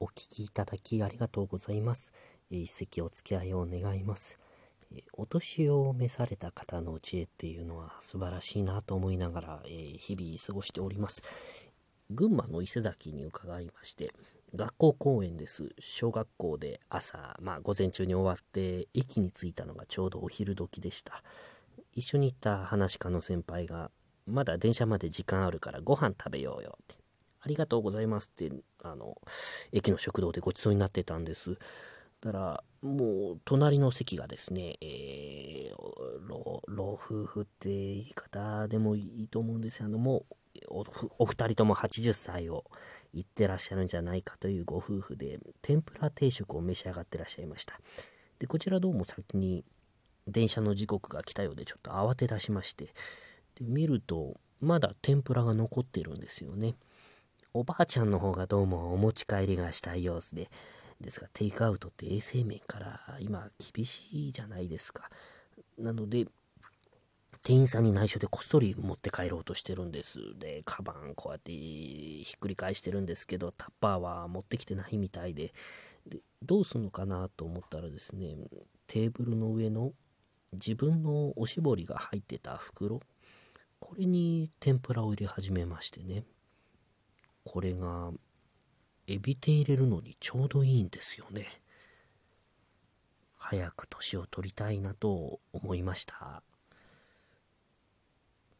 お聞きいただきありがとうございます。一席お付き合いを願います。お年を召された方の知恵っていうのは素晴らしいなと思いながら、日々過ごしております。群馬の伊勢崎に伺いまして、学校公演です。小学校で朝、まあ午前中に終わって駅に着いたのがちょうどお昼時でした。一緒に行った話家の先輩が、まだ電車まで時間あるからご飯食べようよって。ありがとうございますって、あの、駅の食堂でごちそうになってたんです。だから、もう、隣の席がですね、えー、老夫婦って言い方でもいいと思うんですけども、おお二人とも80歳を行ってらっしゃるんじゃないかというご夫婦で、天ぷら定食を召し上がってらっしゃいました。で、こちらどうも先に電車の時刻が来たようで、ちょっと慌て出しまして、で見ると、まだ天ぷらが残ってるんですよね。おばあちゃんの方がどうもお持ち帰りがしたい様子で、ですが、テイクアウトって衛生面から今厳しいじゃないですか。なので、店員さんに内緒でこっそり持って帰ろうとしてるんです。で、カバンこうやってひっくり返してるんですけど、タッパーは持ってきてないみたいで、でどうすんのかなと思ったらですね、テーブルの上の自分のおしぼりが入ってた袋、これに天ぷらを入れ始めましてね。これがエビ天入れるのにちょうどいいんですよね。早く年を取りたいなと思いました。